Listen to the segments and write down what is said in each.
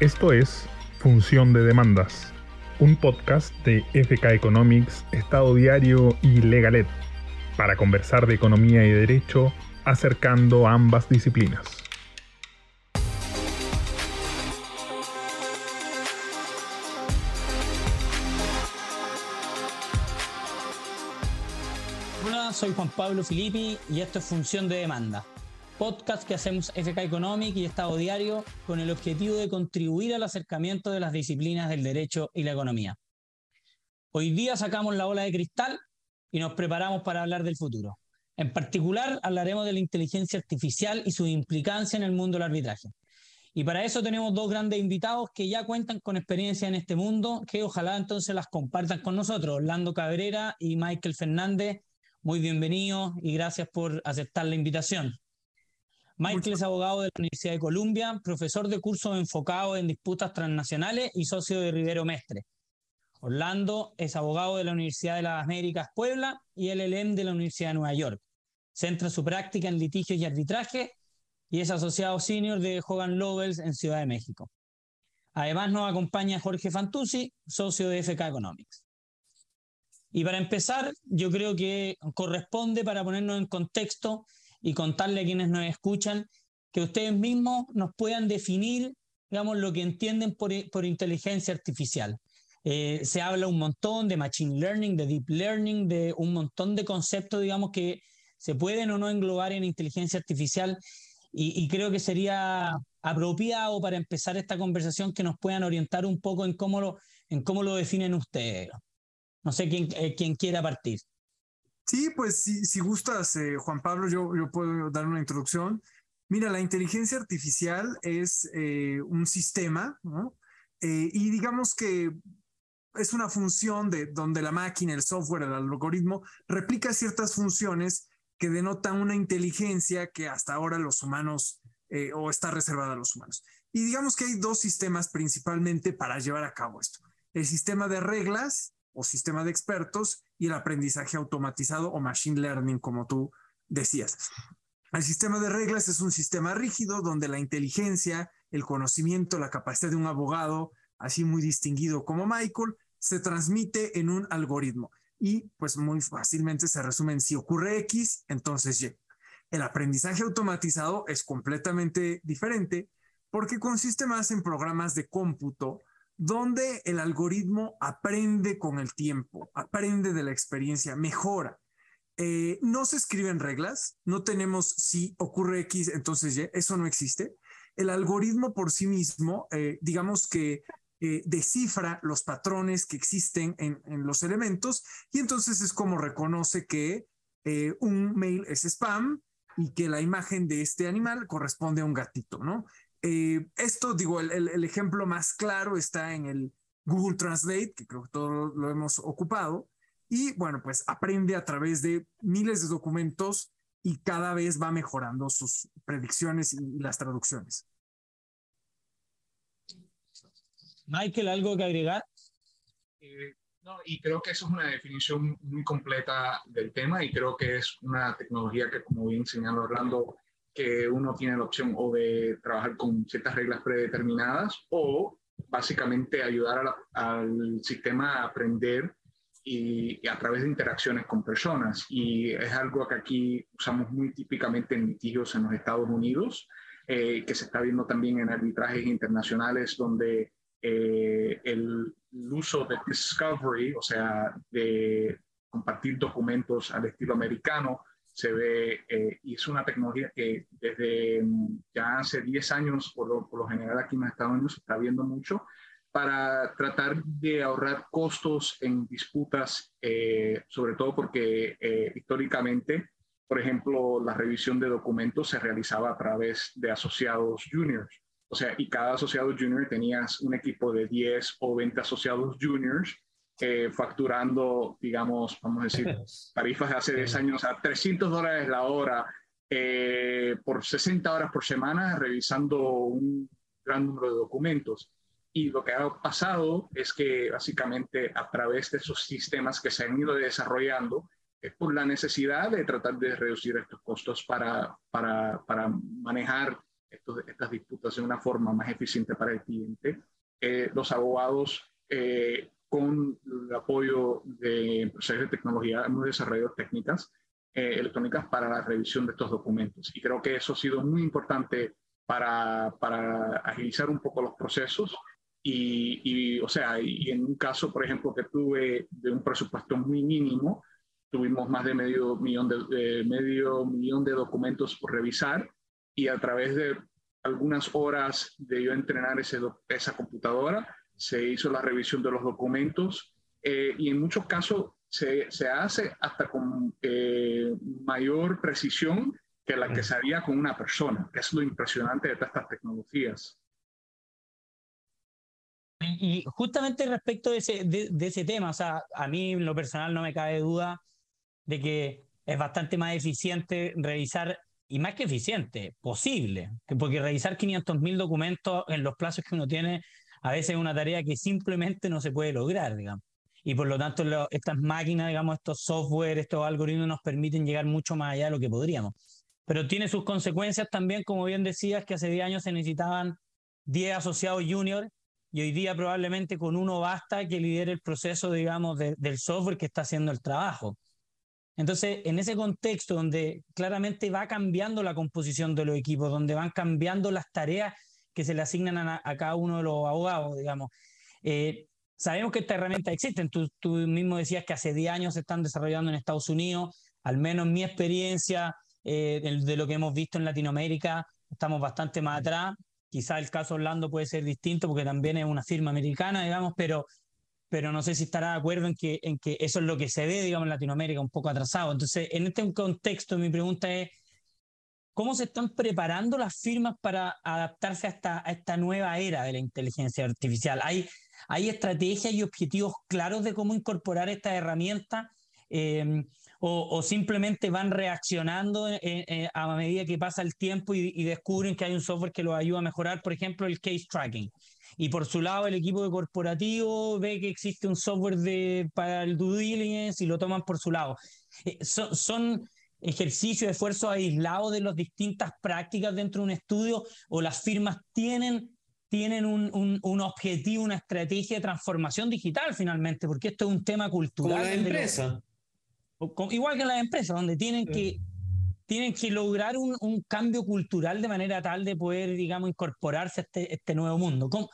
Esto es Función de Demandas, un podcast de FK Economics, Estado Diario y Legalet, para conversar de economía y derecho acercando ambas disciplinas. Hola, soy Juan Pablo Filippi y esto es Función de Demanda, podcast que hacemos FK Economic y Estado Diario con el objetivo de contribuir al acercamiento de las disciplinas del derecho y la economía. Hoy día sacamos la ola de cristal y nos preparamos para hablar del futuro. En particular, hablaremos de la inteligencia artificial y su implicancia en el mundo del arbitraje. Y para eso tenemos dos grandes invitados que ya cuentan con experiencia en este mundo, que ojalá entonces las compartan con nosotros, Orlando Cabrera y Michael Fernández. Muy bienvenidos y gracias por aceptar la invitación. Michael es abogado de la Universidad de Columbia, profesor de cursos enfocados en disputas transnacionales y socio de Rivero Mestre. Orlando es abogado de la Universidad de las Américas Puebla y LLM de la Universidad de Nueva York. Centra su práctica en litigios y arbitraje y es asociado senior de Hogan Lovells en Ciudad de México. Además nos acompaña Jorge Fantuzzi, socio de FK Economics. Y para empezar, yo creo que corresponde para ponernos en contexto y contarle a quienes nos escuchan que ustedes mismos nos puedan definir, digamos, lo que entienden por, por inteligencia artificial. Eh, se habla un montón de machine learning, de deep learning, de un montón de conceptos, digamos, que se pueden o no englobar en inteligencia artificial y, y, creo que sería apropiado para empezar esta conversación que nos puedan orientar un poco en cómo lo, en cómo lo definen ustedes. No sé quién, eh, quién quiera partir. Sí, pues si, si gustas, eh, Juan Pablo, yo, yo puedo dar una introducción. Mira, la inteligencia artificial es eh, un sistema. Eh, y digamos que es una función de donde la máquina, el software, el algoritmo replica ciertas funciones que denotan una inteligencia que hasta ahora los humanos o está reservada a los humanos. Y digamos que hay dos sistemas principalmente para llevar a cabo esto. El sistema de reglas o sistema de expertos y el aprendizaje automatizado o machine learning, como tú decías. El sistema de reglas es un sistema rígido donde la inteligencia, el conocimiento, la capacidad de un abogado, así muy distinguido como Michael, se transmite en un algoritmo y pues muy fácilmente se resume en si ocurre X, entonces Y. El aprendizaje automatizado es completamente diferente porque consiste más en programas de cómputo donde el algoritmo aprende con el tiempo, aprende de la experiencia, mejora. Eh, no se escriben reglas, no tenemos si ocurre X, entonces Y, eso no existe. El algoritmo por sí mismo, eh, digamos que eh, descifra los patrones que existen en, los elementos y entonces es como reconoce que un mail es spam y que la imagen de este animal corresponde a un gatito, ¿no? Eh, esto, digo, el, el, el, ejemplo más claro está en el Google Translate, que creo que todos lo hemos ocupado, y bueno, pues aprende a través de miles de documentos y cada vez va mejorando sus predicciones y, las traducciones. Michael, ¿algo que agregar? Eh, no, y creo que eso es una definición muy completa del tema y creo que es una tecnología que, como bien señaló Orlando, que uno tiene la opción o de trabajar con ciertas reglas predeterminadas o básicamente ayudar al sistema a aprender y, a través de interacciones con personas. Y es algo que aquí usamos muy típicamente en litigios en los Estados Unidos, eh, que se está viendo también en arbitrajes internacionales donde eh, el, el, uso de discovery, o sea, de compartir documentos al estilo americano, se ve eh, y es una tecnología que desde ya hace 10 años, por lo, por lo general aquí en Estados Unidos, se está viendo mucho para tratar de ahorrar costos en disputas, eh, sobre todo porque eh, históricamente, por ejemplo, la revisión de documentos se realizaba a través de asociados juniors. O sea, y cada asociado junior tenías un equipo de 10 o 20 asociados juniors eh, facturando, digamos, vamos a decir, tarifas de hace 10 años a 300 dólares la hora eh, por 60 horas por semana, revisando un gran número de documentos. Y lo que ha pasado es que básicamente a través de esos sistemas que se han ido desarrollando, es por la necesidad de tratar de reducir estos costos para, para, para manejar estas disputas de una forma más eficiente para el cliente. Eh, los abogados, eh, con el apoyo de empresarios de tecnología, hemos desarrollado técnicas electrónicas para la revisión de estos documentos. Y creo que eso ha sido muy importante para, para agilizar un poco los procesos y, o sea, y en un caso, por ejemplo, que tuve de un presupuesto muy mínimo, tuvimos más de medio millón de, medio millón de documentos por revisar y a través de algunas horas de yo entrenar ese, esa computadora, se hizo la revisión de los documentos eh, y en muchos casos se, se hace hasta con eh, mayor precisión que la que se haría con una persona, que es lo impresionante de todas estas tecnologías. Y justamente respecto de ese, de, ese tema, o sea, a mí en lo personal no me cabe duda de que es bastante más eficiente revisar, y más que eficiente, posible, porque revisar 500.000 documentos en los plazos que uno tiene a veces es una tarea que simplemente no se puede lograr, digamos. Y por lo tanto, estas máquinas, digamos, estos software, estos algoritmos nos permiten llegar mucho más allá de lo que podríamos. Pero tiene sus consecuencias también, como bien decías, que hace 10 años se necesitaban 10 asociados junior y hoy día probablemente con uno basta que lidere el proceso, digamos, del software que está haciendo el trabajo. Entonces, en ese contexto donde claramente va cambiando la composición de los equipos, donde van cambiando las tareas que se le asignan a, cada uno de los abogados, digamos, eh, sabemos que esta herramienta existe. Tú, tú mismo decías que hace 10 años se están desarrollando en Estados Unidos, al menos mi experiencia eh, de, lo que hemos visto en Latinoamérica, estamos bastante más atrás. Quizá el caso Orlando puede ser distinto porque también es una firma americana, digamos, pero, pero no sé si estará de acuerdo en que, en que eso es lo que se ve, digamos, en Latinoamérica, un poco atrasado. Entonces, en este contexto, mi pregunta es, ¿cómo se están preparando las firmas para adaptarse a esta, a esta nueva era de la inteligencia artificial? ¿Hay, hay estrategias y objetivos claros de cómo incorporar esta herramienta? Eh, o, simplemente van reaccionando eh, eh, a medida que pasa el tiempo y, descubren que hay un software que los ayuda a mejorar, por ejemplo, el case tracking. Y por su lado, el equipo corporativo ve que existe un software de, para el due diligence y lo toman por su lado. Son, ejercicios, esfuerzos aislados de las distintas prácticas dentro de un estudio o las firmas tienen tienen un, un, un, objetivo, una estrategia de transformación digital finalmente, porque esto es un tema cultural. Como la empresa igual que en las empresas, donde tienen que, tienen que lograr un, un, cambio cultural de manera tal de poder, digamos, incorporarse a este, este nuevo mundo. ¿Cómo,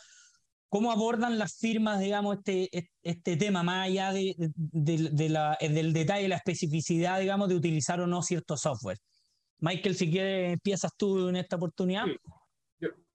¿Cómo, abordan las firmas, digamos, este, este tema, más allá de, de, de la, del detalle, la especificidad, digamos, de utilizar o no cierto software? Michael, si quieres, empiezas tú en esta oportunidad. Sí.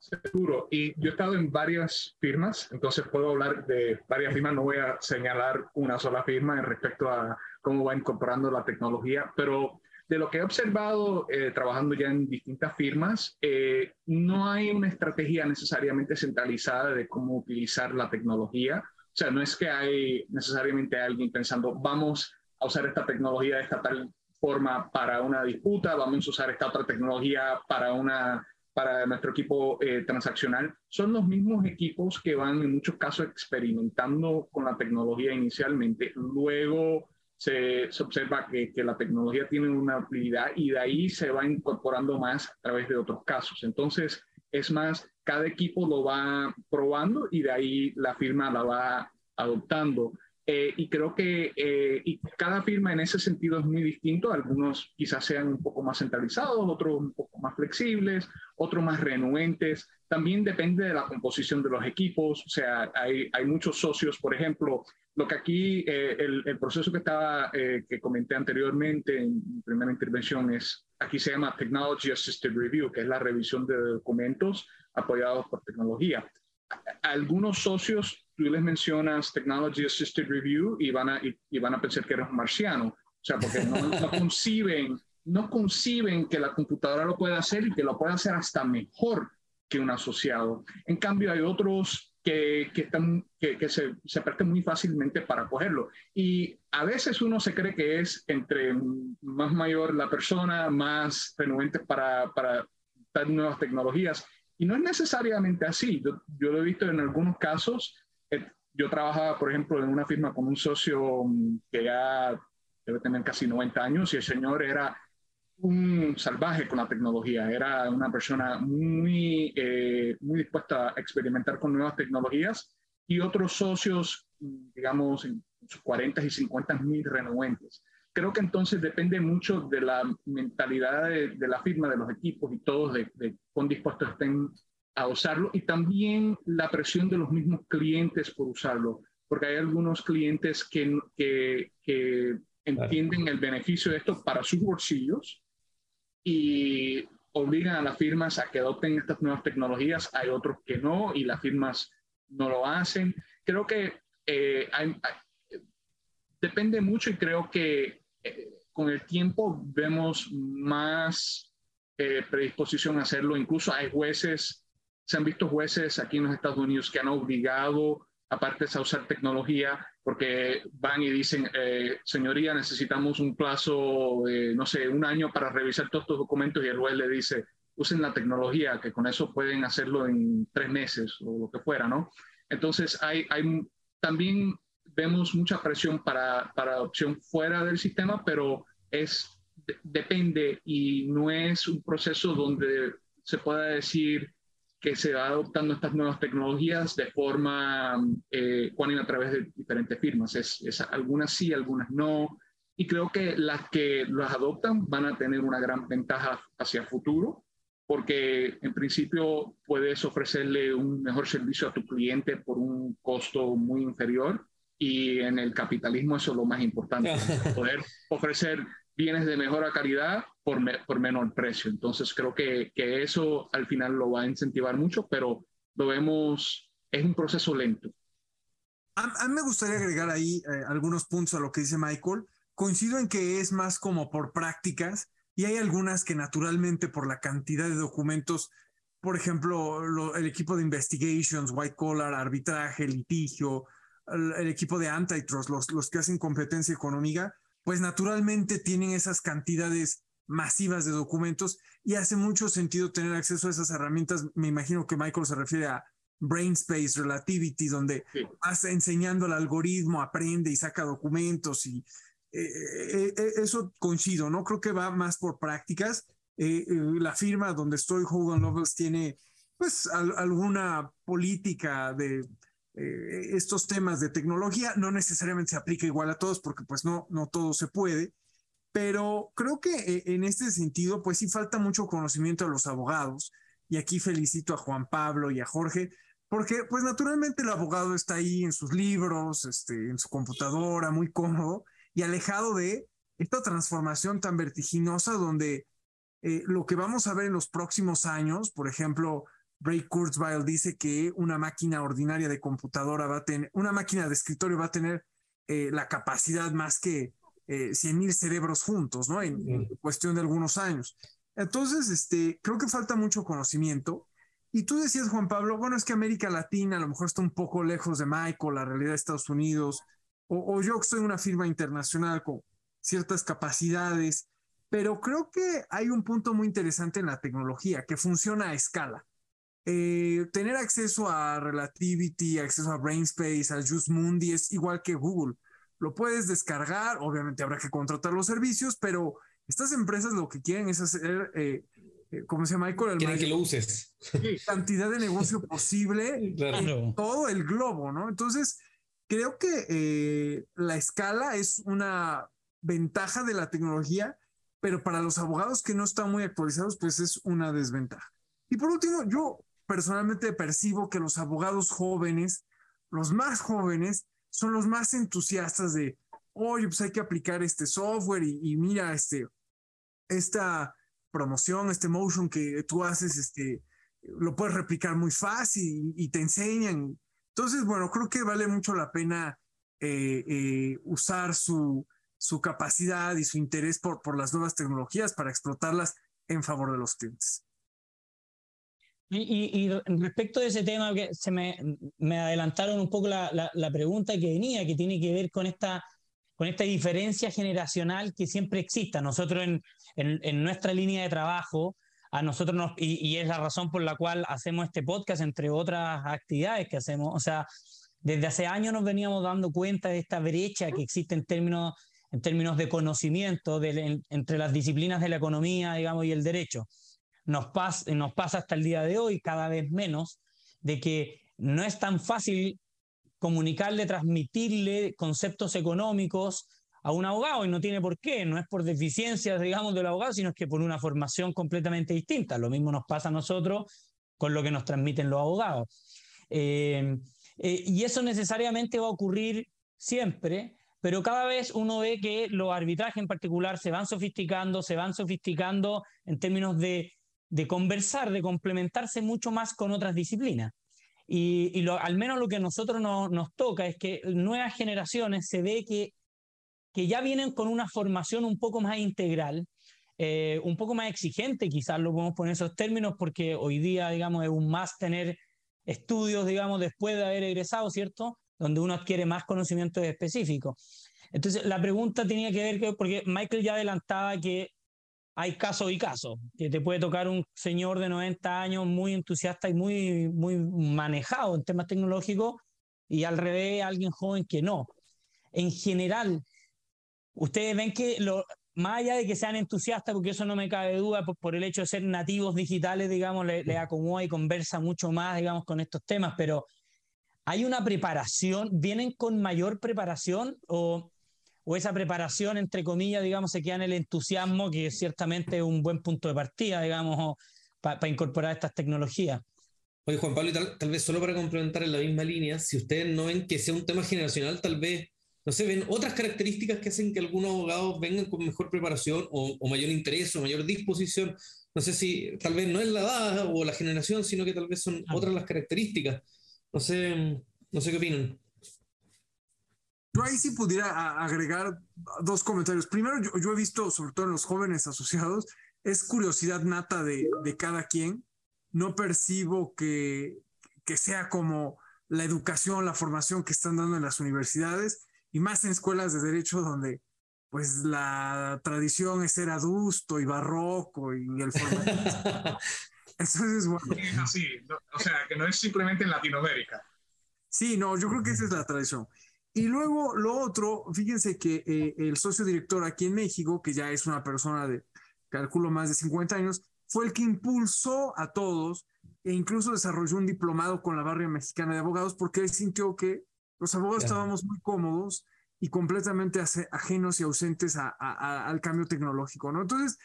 Seguro. Y yo he estado en varias firmas, entonces puedo hablar de varias firmas, no voy a señalar una sola firma en respecto a cómo va incorporando la tecnología, pero de lo que he observado eh, trabajando ya en distintas firmas, eh, no hay una estrategia necesariamente centralizada de cómo utilizar la tecnología. O sea, no es que hay necesariamente alguien pensando, vamos a usar esta tecnología de esta tal forma para una disputa, vamos a usar esta otra tecnología para una para nuestro equipo eh, transaccional, son los mismos equipos que van en muchos casos experimentando con la tecnología inicialmente, luego se, observa que, que, la tecnología tiene una utilidad y de ahí se va incorporando más a través de otros casos. Entonces, es más, cada equipo lo va probando y de ahí la firma la va adoptando. Eh, y creo que eh, y cada firma en ese sentido es muy distinto. Algunos quizás sean un poco más centralizados, otros un poco más flexibles, otros más renuentes. También depende de la composición de los equipos. O sea, hay, hay muchos socios, por ejemplo, lo que aquí, eh, el, el, proceso que estaba, que comenté anteriormente en mi primera intervención es, aquí se llama Technology Assisted Review, que es la revisión de documentos apoyados por tecnología. Algunos socios tú les mencionas Technology Assisted Review y van a, y, van a pensar que eres marciano. O sea, porque no, no, conciben, no conciben que la computadora lo pueda hacer y que lo pueda hacer hasta mejor que un asociado. En cambio, hay otros que, que, están, que, que se, se prestan muy fácilmente para cogerlo. Y a veces uno se cree que es entre más mayor la persona, más renuente para, para dar nuevas tecnologías. Y no es necesariamente así. Yo, yo, lo he visto en algunos casos eh, yo trabajaba, por ejemplo, en una firma con un socio mm, que ya debe tener casi 90 años y el señor era un salvaje con la tecnología, era una persona muy, eh, muy dispuesta a experimentar con nuevas tecnologías y otros socios, digamos, en sus 40 y 50 mil renuentes. Creo que entonces depende mucho de la mentalidad de, la firma, de los equipos y todos de, de cuán dispuestos estén a usarlo y también la presión de los mismos clientes por usarlo, porque hay algunos clientes que, que, que entienden el beneficio de esto para sus bolsillos y obligan a las firmas a que adopten estas nuevas tecnologías. Hay otros que no y las firmas no lo hacen. Creo que eh, depende mucho y creo que eh, con el tiempo vemos más eh, predisposición a hacerlo. Incluso hay jueces, se han visto jueces aquí en los Estados Unidos que han obligado a partes a usar tecnología porque van y dicen, eh, señoría, necesitamos un plazo de, no sé, un año para revisar todos estos documentos y el juez le dice, usen la tecnología, que con eso pueden hacerlo en tres meses o lo que fuera, ¿no? Entonces, hay, hay también vemos mucha presión para, para adopción fuera del sistema, pero es, depende y no es un proceso donde se pueda decir, que se va adoptando estas nuevas tecnologías de forma eh, a través de diferentes firmas. Es, es, algunas sí, algunas no. Y creo que las que las adoptan van a tener una gran ventaja hacia el futuro, porque en principio puedes ofrecerle un mejor servicio a tu cliente por un costo muy inferior. Y en el capitalismo eso es lo más importante, poder ofrecer bienes de mejor calidad por, por menor precio. Entonces creo que, que, eso al final lo va a incentivar mucho, pero lo vemos, es un proceso lento. A, mí me gustaría agregar ahí eh, algunos puntos a lo que dice Michael. Coincido en que es más como por prácticas y hay algunas que naturalmente por la cantidad de documentos, por ejemplo, el equipo de investigations, white collar, arbitraje, litigio, el, el equipo de antitrust, los, los que hacen competencia económica, pues naturalmente tienen esas cantidades masivas de documentos y hace mucho sentido tener acceso a esas herramientas. Me imagino que Michael se refiere a Brainspace Relativity, donde vas enseñando al algoritmo, aprende y saca documentos y eh, eh, eh, eso coincido, ¿no? Creo que va más por prácticas. la firma donde estoy, Hogan Lovells, tiene pues alguna política de estos temas de tecnología. No necesariamente se aplica igual a todos porque pues no, no todo se puede, pero creo que eh, en este sentido pues sí falta mucho conocimiento a los abogados y aquí felicito a Juan Pablo y a Jorge porque pues naturalmente el abogado está ahí en sus libros, este, en su computadora, muy cómodo y alejado de esta transformación tan vertiginosa donde eh, lo que vamos a ver en los próximos años, por ejemplo, Ray Kurzweil dice que una máquina ordinaria de computadora va a tener, una máquina de escritorio va a tener eh, la capacidad más que eh, 100 mil cerebros juntos, ¿no? En, cuestión de algunos años. Entonces, este, creo que falta mucho conocimiento. Y tú decías, Juan Pablo, bueno, es que América Latina a lo mejor está un poco lejos de Michael, la realidad de Estados Unidos, o, o yo que soy una firma internacional con ciertas capacidades, pero creo que hay un punto muy interesante en la tecnología que funciona a escala. Eh, tener acceso a Relativity, acceso a Brainspace, a Just Mundi es igual que Google. Lo puedes descargar, obviamente habrá que contratar los servicios, pero estas empresas lo que quieren es hacer, eh, eh como se llama Michael, quieren que lo uses. Cantidad de negocio posible en todo el globo, ¿no? Entonces, creo que eh, la escala es una ventaja de la tecnología, pero para los abogados que no están muy actualizados, pues es una desventaja. Y por último, yo personalmente percibo que los abogados jóvenes, los más jóvenes, son los más entusiastas de, oye, pues hay que aplicar este software y, mira, este, esta promoción, este motion que tú haces, este, lo puedes replicar muy fácil y, te enseñan. Entonces, bueno, creo que vale mucho la pena eh, eh, usar su, su capacidad y su interés por, por las nuevas tecnologías para explotarlas en favor de los clientes. Y, respecto de ese tema, que se me, me adelantaron un poco la, la, pregunta que venía, que tiene que ver con esta, con esta diferencia generacional que siempre existe. Nosotros en, en, nuestra línea de trabajo, a nosotros nos, y, y, es la razón por la cual hacemos este podcast, entre otras actividades que hacemos. O sea, desde hace años nos veníamos dando cuenta de esta brecha que existe en términos en términos de conocimiento entre las disciplinas de la economía, digamos, y el derecho. Nos, nos pasa hasta el día de hoy cada vez menos de que no es tan fácil comunicarle, transmitirle conceptos económicos a un abogado y no tiene por qué, no es por deficiencias, digamos, del abogado, sino es que por una formación completamente distinta. Lo mismo nos pasa a nosotros con lo que nos transmiten los abogados. Eh, eh, y eso necesariamente va a ocurrir siempre, pero cada vez uno ve que los arbitrajes en particular se van sofisticando, se van sofisticando en términos de, de conversar, de complementarse mucho más con otras disciplinas. Y, lo, al menos lo que a nosotros nos toca es que nuevas generaciones se ve que que ya vienen con una formación un poco más integral, eh, un poco más exigente, quizás lo podemos poner en esos términos, porque hoy día, digamos, es un más tener estudios, digamos, después de haber egresado, ¿cierto? Donde uno adquiere más conocimientos específicos. Entonces, la pregunta tenía que ver, que, porque Michael ya adelantaba que hay casos y casos, te puede tocar un señor de 90 años muy entusiasta y muy, muy manejado en temas tecnológicos, y al revés, alguien joven que no. En general, ustedes ven que lo, más allá de que sean entusiastas, porque eso no me cabe duda, por, el hecho de ser nativos digitales, digamos, le, le, acomoda y conversa mucho más, digamos, con estos temas, pero ¿hay una preparación? ¿Vienen con mayor preparación o, o esa preparación, entre comillas, digamos, se queda en el entusiasmo, que ciertamente es un buen punto de partida, digamos, para incorporar estas tecnologías? Oye, Juan Pablo, tal, tal vez solo para complementar en la misma línea, si ustedes no ven que sea un tema generacional, tal vez no sé, ven otras características que hacen que algunos abogados vengan con mejor preparación o, mayor interés o mayor disposición. No sé si tal vez no es la edad o la generación, sino que tal vez son otras las características. No sé, no sé qué opinan. Yo ahí sí pudiera agregar dos comentarios. Primero, yo, he visto, sobre todo en los jóvenes asociados, es curiosidad nata de, de cada quien. No percibo que, que sea como la educación, la formación que están dando en las universidades y más en escuelas de derecho donde pues la tradición es ser adusto y barroco y el formalismo. Entonces, bueno. Es así, o sea, que no es simplemente en Latinoamérica. Sí, no, yo creo que esa es la tradición. Y luego lo otro, fíjense que eh, el socio director aquí en México, que ya es una persona de, calculo, más de 50 años, fue el que impulsó a todos e incluso desarrolló un diplomado con la barria mexicana de abogados porque él sintió que los abogados estábamos muy cómodos y completamente ajenos y ausentes al cambio tecnológico, ¿no? Entonces,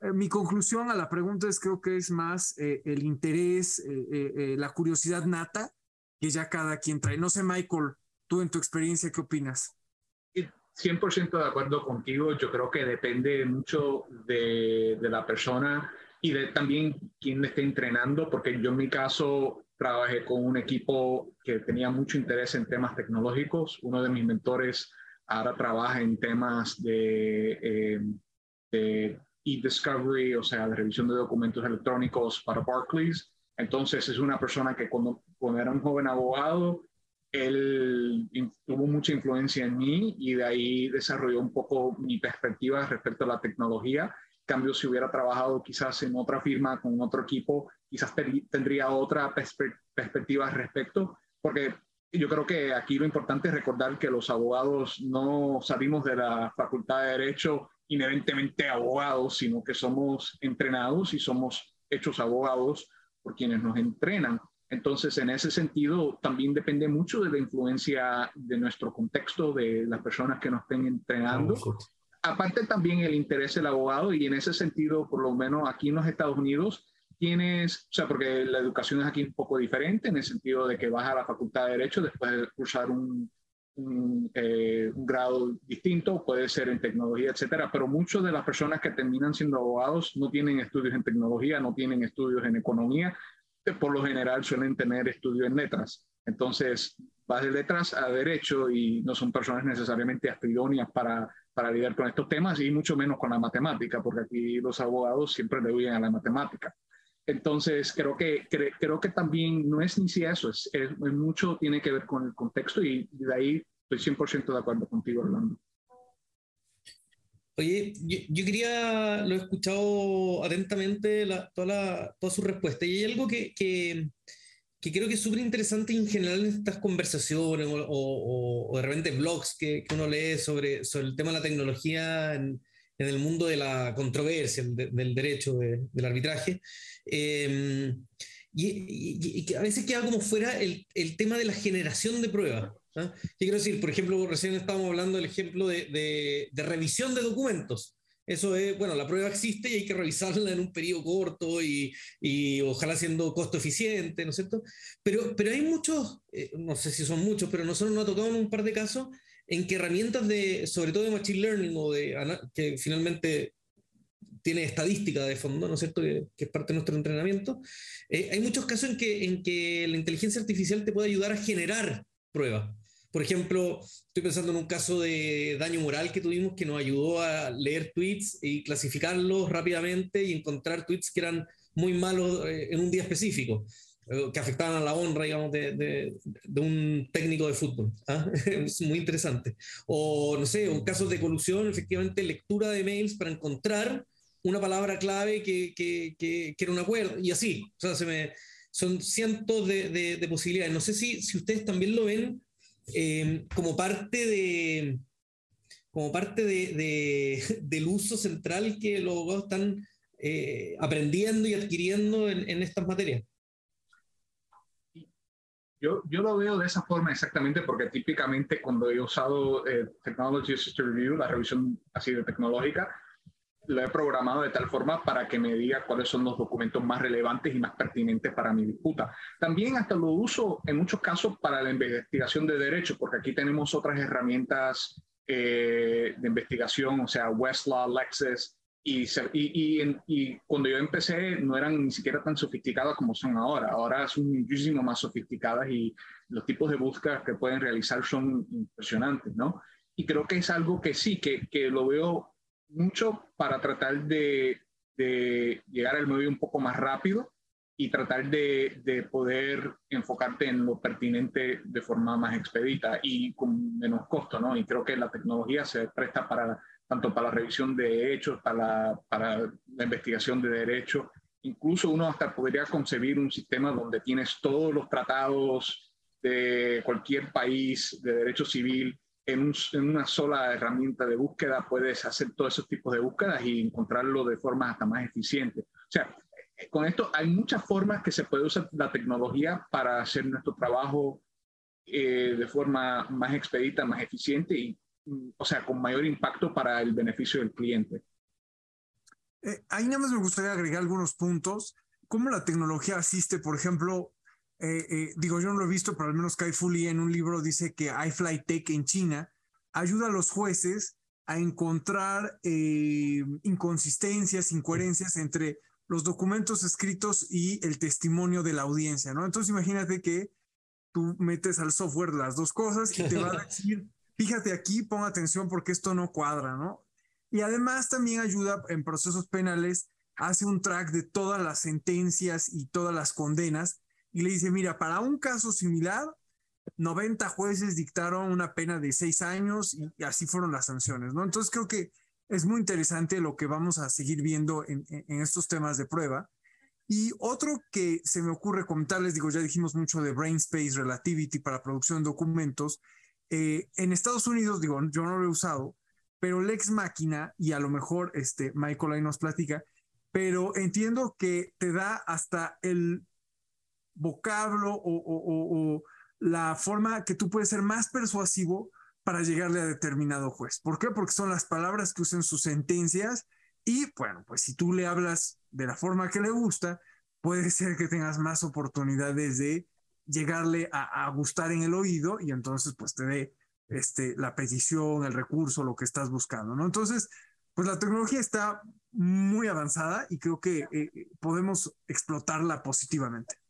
eh, mi conclusión a la pregunta es creo que es más eh, el interés, la curiosidad nata que ya cada quien trae. No sé, Michael, tú en tu experiencia, ¿qué opinas? 100% de acuerdo contigo. Yo creo que depende mucho de, de la persona y de también quién esté entrenando, porque yo en mi caso trabajé con un equipo que tenía mucho interés en temas tecnológicos. Uno de mis mentores ahora trabaja en temas de, eh, e-discovery, o sea, de revisión de documentos electrónicos para Barclays. Entonces es una persona que cuando era un joven abogado, él tuvo mucha influencia en mí y de ahí desarrolló un poco mi perspectiva respecto a la tecnología cambio, si hubiera trabajado quizás en otra firma con otro equipo, quizás tendría otra perspectiva al respecto, porque yo creo que aquí lo importante es recordar que los abogados no salimos de la Facultad de Derecho inherentemente abogados, sino que somos entrenados y somos hechos abogados por quienes nos entrenan. Entonces, en ese sentido, también depende mucho de la influencia de nuestro contexto, de las personas que nos estén entrenando. Aparte también el interés del abogado y en ese sentido, por lo menos aquí en los Estados Unidos, tienes, o sea, porque la educación es aquí un poco diferente en el sentido de que vas a la facultad de Derecho después de cursar un, un, eh, grado distinto, puede ser en tecnología, etcétera, pero muchas de las personas que terminan siendo abogados no tienen estudios en tecnología, no tienen estudios en economía, por lo general suelen tener estudios en letras. Entonces, vas de letras a derecho y no son personas necesariamente astridóneas para para lidiar con estos temas y mucho menos con la matemática, porque aquí los abogados siempre le huyen a la matemática. Entonces, creo que, creo que también no es ni si eso, es, mucho tiene que ver con el contexto y de ahí estoy 100% de acuerdo contigo, Orlando. Oye, yo, quería, lo he escuchado atentamente toda, toda su respuesta y hay algo que, que, que creo que es súper interesante en general en estas conversaciones o, de repente blogs que, uno lee sobre, sobre el tema de la tecnología en, el mundo de la controversia, del derecho, del arbitraje. Eh, y, que a veces queda como fuera el, el tema de la generación de pruebas. ¿Ah? ¿Qué quiero decir? Por ejemplo, recién estábamos hablando del ejemplo de, de, de revisión de documentos. Eso es, bueno, la prueba existe y hay que revisarla en un periodo corto y, y ojalá siendo costo eficiente, ¿no es cierto? Pero, pero hay muchos, eh, no sé si son muchos, pero nosotros nos ha tocado en un par de casos en que herramientas de, sobre todo de Machine Learning o de, que finalmente tiene estadística de fondo, ¿no es cierto?, que, es parte de nuestro entrenamiento, eh, hay muchos casos en que, en que la inteligencia artificial te puede ayudar a generar pruebas. Por ejemplo, estoy pensando en un caso de daño moral que tuvimos que nos ayudó a leer tweets y clasificarlos rápidamente y encontrar tweets que eran muy malos eh, en un día específico, eh, que afectaban a la honra, digamos, de, de, un técnico de fútbol. ¿ah? es muy interesante. O, no sé, un caso de colusión, efectivamente, lectura de mails para encontrar una palabra clave que, que, que, era un acuerdo, y así. O sea, se me, son cientos de, de, posibilidades. No sé si, si ustedes también lo ven eh, como parte de como parte de, del uso central que los abogados están eh, aprendiendo y adquiriendo en, en, estas materias. Yo, yo lo veo de esa forma exactamente porque típicamente cuando he usado eh, Technology Assisted Review, la revisión así de tecnológica, lo he programado de tal forma para que me diga cuáles son los documentos más relevantes y más pertinentes para mi disputa. También hasta lo uso en muchos casos para la investigación de derecho, porque aquí tenemos otras herramientas eh, de investigación, o sea, Westlaw, Lexis, y, y, y, cuando yo empecé no eran ni siquiera tan sofisticadas como son ahora. Ahora son muchísimo más sofisticadas y los tipos de búsquedas que pueden realizar son impresionantes, ¿no? Y creo que es algo que sí, que, que lo veo mucho para tratar de, llegar al medio un poco más rápido y tratar de, poder enfocarte en lo pertinente de forma más expedita y con menos costo, ¿no? Y creo que la tecnología se presta para tanto para la revisión de hechos, para para la investigación de derechos. Incluso uno hasta podría concebir un sistema donde tienes todos los tratados de cualquier país de derecho civil en, una sola herramienta de búsqueda puedes hacer todos esos tipos de búsquedas y encontrarlo de forma hasta más eficiente. O sea, eh, con esto hay muchas formas que se puede usar la tecnología para hacer nuestro trabajo eh, de forma más expedita, más eficiente y, mm, o sea, con mayor impacto para el beneficio del cliente. Eh, ahí nada más me gustaría agregar algunos puntos. ¿Cómo la tecnología asiste, por ejemplo, eh, eh, digo, yo no lo he visto, pero al menos Kai Fu Lee en un libro dice que iFlyTech en China ayuda a los jueces a encontrar eh, inconsistencias, incoherencias entre los documentos escritos y el testimonio de la audiencia, ¿no? Entonces imagínate que tú metes al software las dos cosas y te va a decir, fíjate aquí, pon atención porque esto no cuadra, ¿no? Y además también ayuda en procesos penales, hace un track de todas las sentencias y todas las condenas y le dice, mira, para un caso similar, 90 jueces dictaron una pena de seis años y, así fueron las sanciones, ¿no? Entonces creo que es muy interesante lo que vamos a seguir viendo en, estos temas de prueba. Y otro que se me ocurre comentarles, digo, ya dijimos mucho de Brain Space Relativity para producción de documentos. Eh, en Estados Unidos, digo, yo no lo he usado, pero Lex Máquina, y a lo mejor este, Michael ahí nos platica, pero entiendo que te da hasta el vocablo o, la forma que tú puedes ser más persuasivo para llegarle a determinado juez. ¿Por qué? Porque son las palabras que usan sus sentencias y bueno, pues si tú le hablas de la forma que le gusta, puede ser que tengas más oportunidades de llegarle a, gustar en el oído y entonces pues te dé este, la petición, el recurso, lo que estás buscando, ¿no? Entonces, pues la tecnología está muy avanzada y creo que eh, podemos explotarla positivamente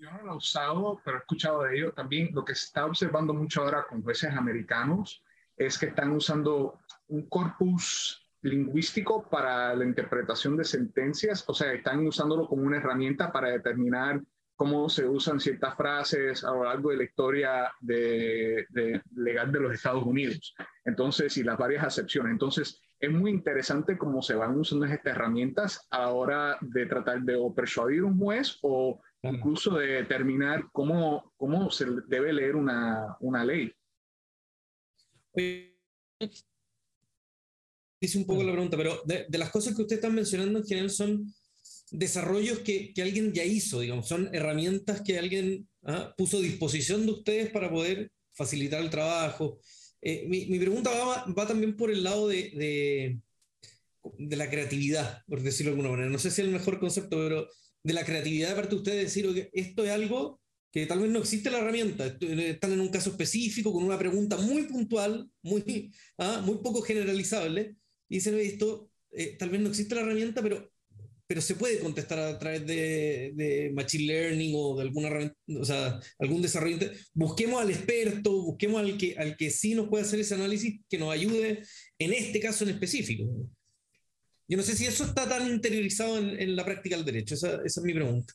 yo no lo he usado, pero he escuchado de ello. También lo que se está observando mucho ahora con jueces americanos es que están usando un corpus lingüístico para la interpretación de sentencias, o sea, están usándolo como una herramienta para determinar cómo se usan ciertas frases a lo largo de la historia de, legal de los Estados Unidos. Entonces, y las varias acepciones. Entonces, es muy interesante cómo se van usando estas herramientas a la hora de tratar de persuadir un juez o incluso de determinar cómo, cómo se debe leer una, una ley. Dice un poco la pregunta, pero de, de, las cosas que usted está mencionando en general son desarrollos que, que alguien ya hizo, digamos, son herramientas que alguien ¿ah? puso a disposición de ustedes para poder facilitar el trabajo. Eh, mi, mi, pregunta va, va, también por el lado de, de, de, la creatividad, por decirlo de alguna manera. No sé si es el mejor concepto, pero de la creatividad de parte de ustedes decir, oye, esto es algo que tal vez no existe la herramienta, están en un caso específico, con una pregunta muy puntual, muy, ¿ah? muy poco generalizable, y dicen, esto eh, tal vez no existe la herramienta, pero pero se puede contestar a través de, de Machine Learning o de alguna o sea, algún desarrollo. Busquemos al experto, busquemos al que, al que sí nos puede hacer ese análisis, que nos ayude en este caso en específico. Yo no sé si eso está tan interiorizado en, en la práctica del derecho, esa, esa, es mi pregunta.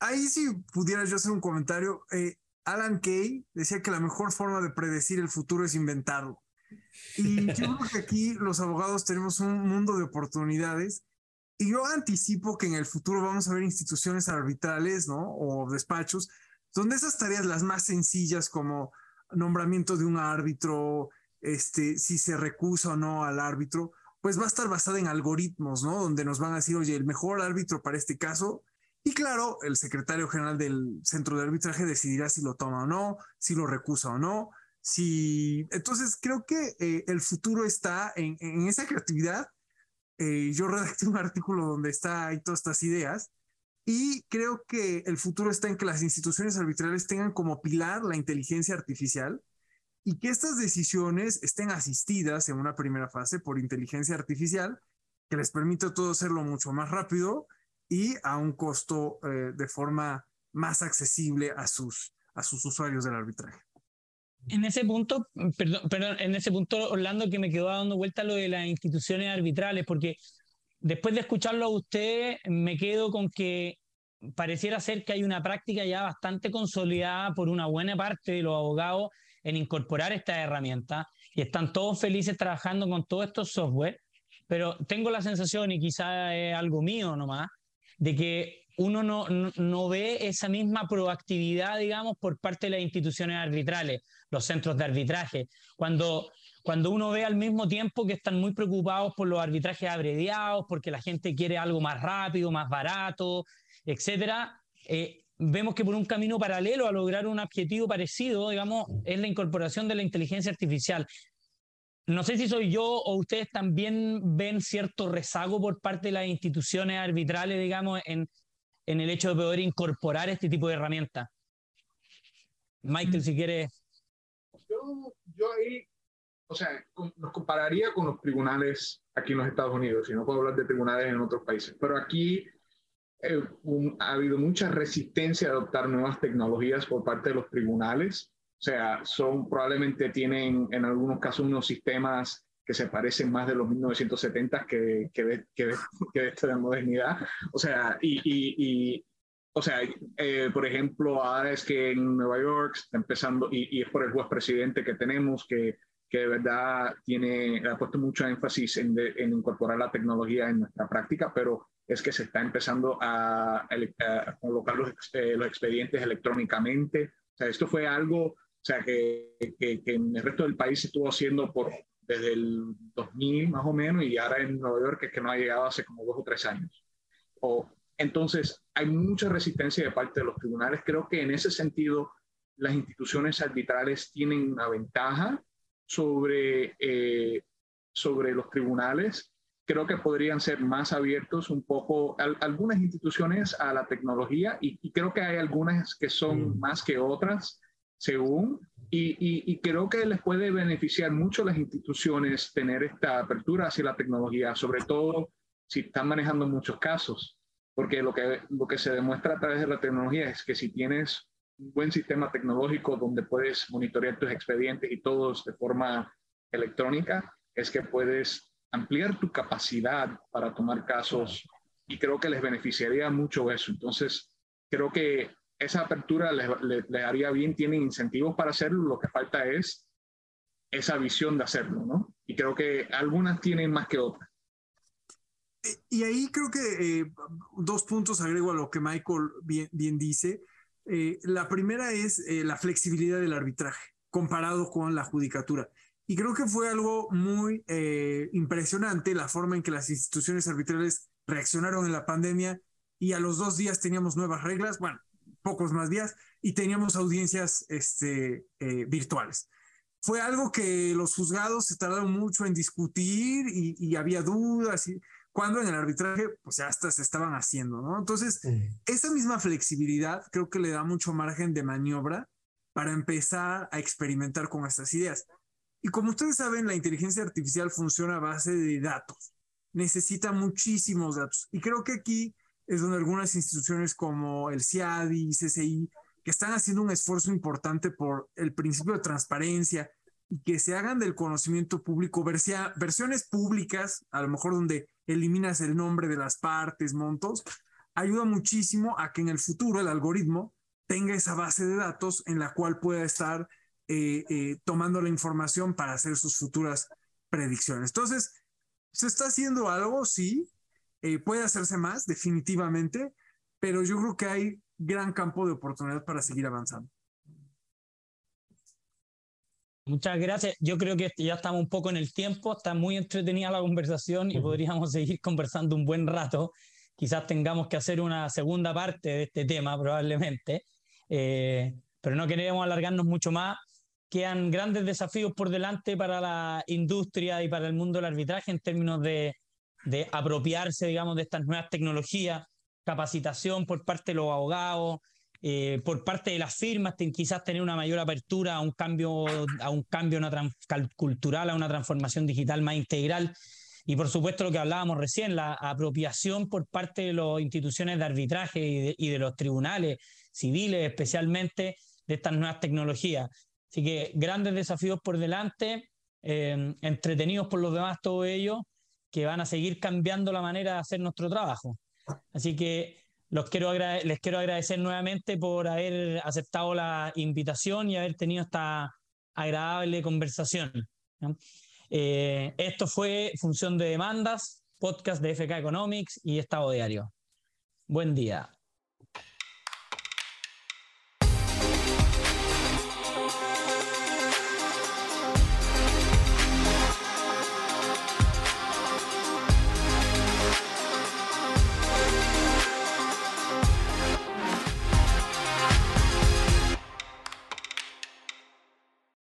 Ahí sí pudiera yo hacer un comentario. Eh, Alan Kay decía que la mejor forma de predecir el futuro es inventarlo. Y yo creo que aquí los abogados tenemos un mundo de oportunidades y yo anticipo que en el futuro vamos a ver instituciones arbitrales, ¿no? O despachos, donde esas tareas las más sencillas como nombramiento de un árbitro, este, si se recusa o no al árbitro, pues va a estar basada en algoritmos, ¿no? Donde nos van a decir, oye, el mejor árbitro para este caso. Y claro, el secretario general del centro de arbitraje decidirá si lo toma o no, si lo recusa o no. Entonces creo que eh, el futuro está en, en esa creatividad. Eh, yo redacté un artículo donde está ahí todas estas ideas y creo que el futuro está en que las instituciones arbitrales tengan como pilar la inteligencia artificial y que estas decisiones estén asistidas en una primera fase por inteligencia artificial que les permite todo hacerlo mucho más rápido y a un costo eh, de forma más accesible a sus, a sus usuarios del arbitraje. En ese punto, perdón, perdón, en ese punto, Orlando, que me quedó dando vuelta lo de las instituciones arbitrales, porque después de escucharlo a usted, me quedo con que pareciera ser que hay una práctica ya bastante consolidada por una buena parte de los abogados en incorporar estas herramientas y están todos felices trabajando con todos estos software, pero tengo la sensación, y quizá es algo mío nomás, de que uno no, no, ve esa misma proactividad, digamos, por parte de las instituciones arbitrales, los centros de arbitraje. Cuando, cuando uno ve al mismo tiempo que están muy preocupados por los arbitrajes abreviados, porque la gente quiere algo más rápido, más barato, etcétera, eh, vemos que por un camino paralelo a lograr un objetivo parecido, digamos, es la incorporación de la inteligencia artificial. No sé si soy yo o ustedes también ven cierto rezago por parte de las instituciones arbitrales, digamos, en, en el hecho de poder incorporar este tipo de herramientas. Michael, si quieres. Yo, yo ahí, o sea, nos compararía con los tribunales aquí en los Estados Unidos, y no puedo hablar de tribunales en otros países, pero aquí eh, un, ha habido mucha resistencia a adoptar nuevas tecnologías por parte de los tribunales. O sea, son probablemente tienen en algunos casos unos sistemas que se parecen más de los 1970 que, que, de, que, de, que de esta modernidad. O sea, y, y, y o sea, eh, por ejemplo, ahora es que en Nueva York está empezando, y, y es por el juez presidente que tenemos, que, que de verdad tiene, ha puesto mucho énfasis en, de, en incorporar la tecnología en nuestra práctica, pero es que se está empezando a, colocar los, eh, los expedientes electrónicamente. O sea, esto fue algo, o sea, que en el resto del país se estuvo haciendo por desde el 2000 más o menos y ahora en Nueva York es que no ha llegado hace como dos o tres años. O, entonces, hay mucha resistencia de parte de los tribunales. Creo que en ese sentido las instituciones arbitrales tienen una ventaja sobre, eh, sobre los tribunales. Creo que podrían ser más abiertos un poco a, algunas instituciones a la tecnología y, y, creo que hay algunas que son más que otras según y, y, y, creo que les puede beneficiar mucho a las instituciones tener esta apertura hacia la tecnología, sobre todo si están manejando muchos casos, porque lo que, lo que se demuestra a través de la tecnología es que si tienes un buen sistema tecnológico donde puedes monitorear tus expedientes y todos de forma electrónica, es que puedes ampliar tu capacidad para tomar casos y creo que les beneficiaría mucho eso. Entonces, creo que esa apertura les, les, les, haría bien, tienen incentivos para hacerlo, lo que falta es esa visión de hacerlo, ¿no? Y creo que algunas tienen más que otras. y ahí creo que eh, dos puntos agrego a lo que Michael bien, bien dice. Eh, la primera es eh, la flexibilidad del arbitraje comparado con la judicatura. Y creo que fue algo muy impresionante la forma en que las instituciones arbitrales reaccionaron en la pandemia y a los dos días teníamos nuevas reglas, bueno, pocos más días, y teníamos audiencias este, virtuales fue algo que los juzgados se tardaron mucho en discutir y, y, había dudas. Y cuando en el arbitraje, pues ya hasta se estaban haciendo, ¿no? Entonces, esa misma flexibilidad creo que le da mucho margen de maniobra para empezar a experimentar con estas ideas. Y como ustedes saben, la inteligencia artificial funciona a base de datos. Necesita muchísimos datos. Y creo que aquí es donde algunas instituciones como el CIADI, CCI, que están haciendo un esfuerzo importante por el principio de transparencia y que se hagan del conocimiento público versiones públicas, a lo mejor donde eliminas el nombre de las partes, montos, ayuda muchísimo a que en el futuro el algoritmo tenga esa base de datos en la cual pueda estar eh, eh, tomando la información para hacer sus futuras predicciones. Entonces, ¿se está haciendo algo? Sí. Eh, puede hacerse más, definitivamente, pero yo creo que hay gran campo de oportunidad para seguir avanzando. Muchas gracias. Yo creo que ya estamos un poco en el tiempo, está muy entretenida la conversación y podríamos seguir conversando un buen rato. Quizás tengamos que hacer una segunda parte de este tema, probablemente, eh, pero no queremos alargarnos mucho más. Quedan grandes desafíos por delante para la industria y para el mundo del arbitraje en términos de, de apropiarse, digamos, de estas nuevas tecnologías, capacitación por parte de los abogados, eh, por parte de las firmas, quizás tener una mayor apertura a un cambio, a un cambio una cultural, a una transformación digital más integral. Y por supuesto lo que hablábamos recién, la apropiación por parte de las instituciones de arbitraje y de, los tribunales civiles especialmente de estas nuevas tecnologías. Así que grandes desafíos por delante, eh, entretenidos por los demás todos ellos, que van a seguir cambiando la manera de hacer nuestro trabajo. Así que los quiero les quiero agradecer nuevamente por haber aceptado la invitación y haber tenido esta agradable conversación. Eh, esto fue Función de Demandas, podcast de FK Economics y Estado Diario. Buen día.